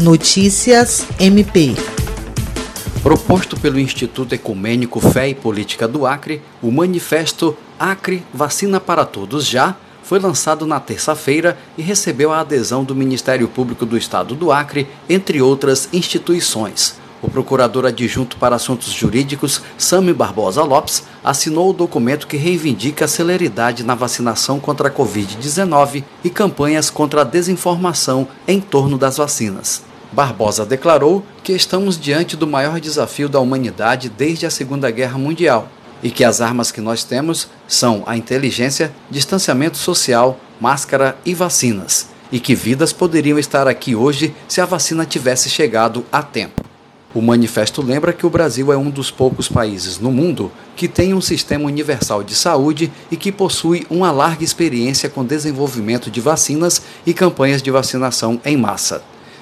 Notícias MP. Proposto pelo Instituto Ecumênico Fé e Política do Acre, o manifesto Acre Vacina para Todos Já foi lançado na terça-feira e recebeu a adesão do Ministério Público do Estado do Acre, entre outras instituições. O procurador adjunto para assuntos jurídicos, Sami Barbosa Lopes, assinou o documento que reivindica a celeridade na vacinação contra a Covid-19 e campanhas contra a desinformação em torno das vacinas. Barbosa declarou que estamos diante do maior desafio da humanidade desde a Segunda Guerra Mundial e que as armas que nós temos são a inteligência, distanciamento social, máscara e vacinas, e que vidas poderiam estar aqui hoje se a vacina tivesse chegado a tempo. O manifesto lembra que o Brasil é um dos poucos países no mundo que tem um sistema universal de saúde e que possui uma larga experiência com desenvolvimento de vacinas e campanhas de vacinação em massa.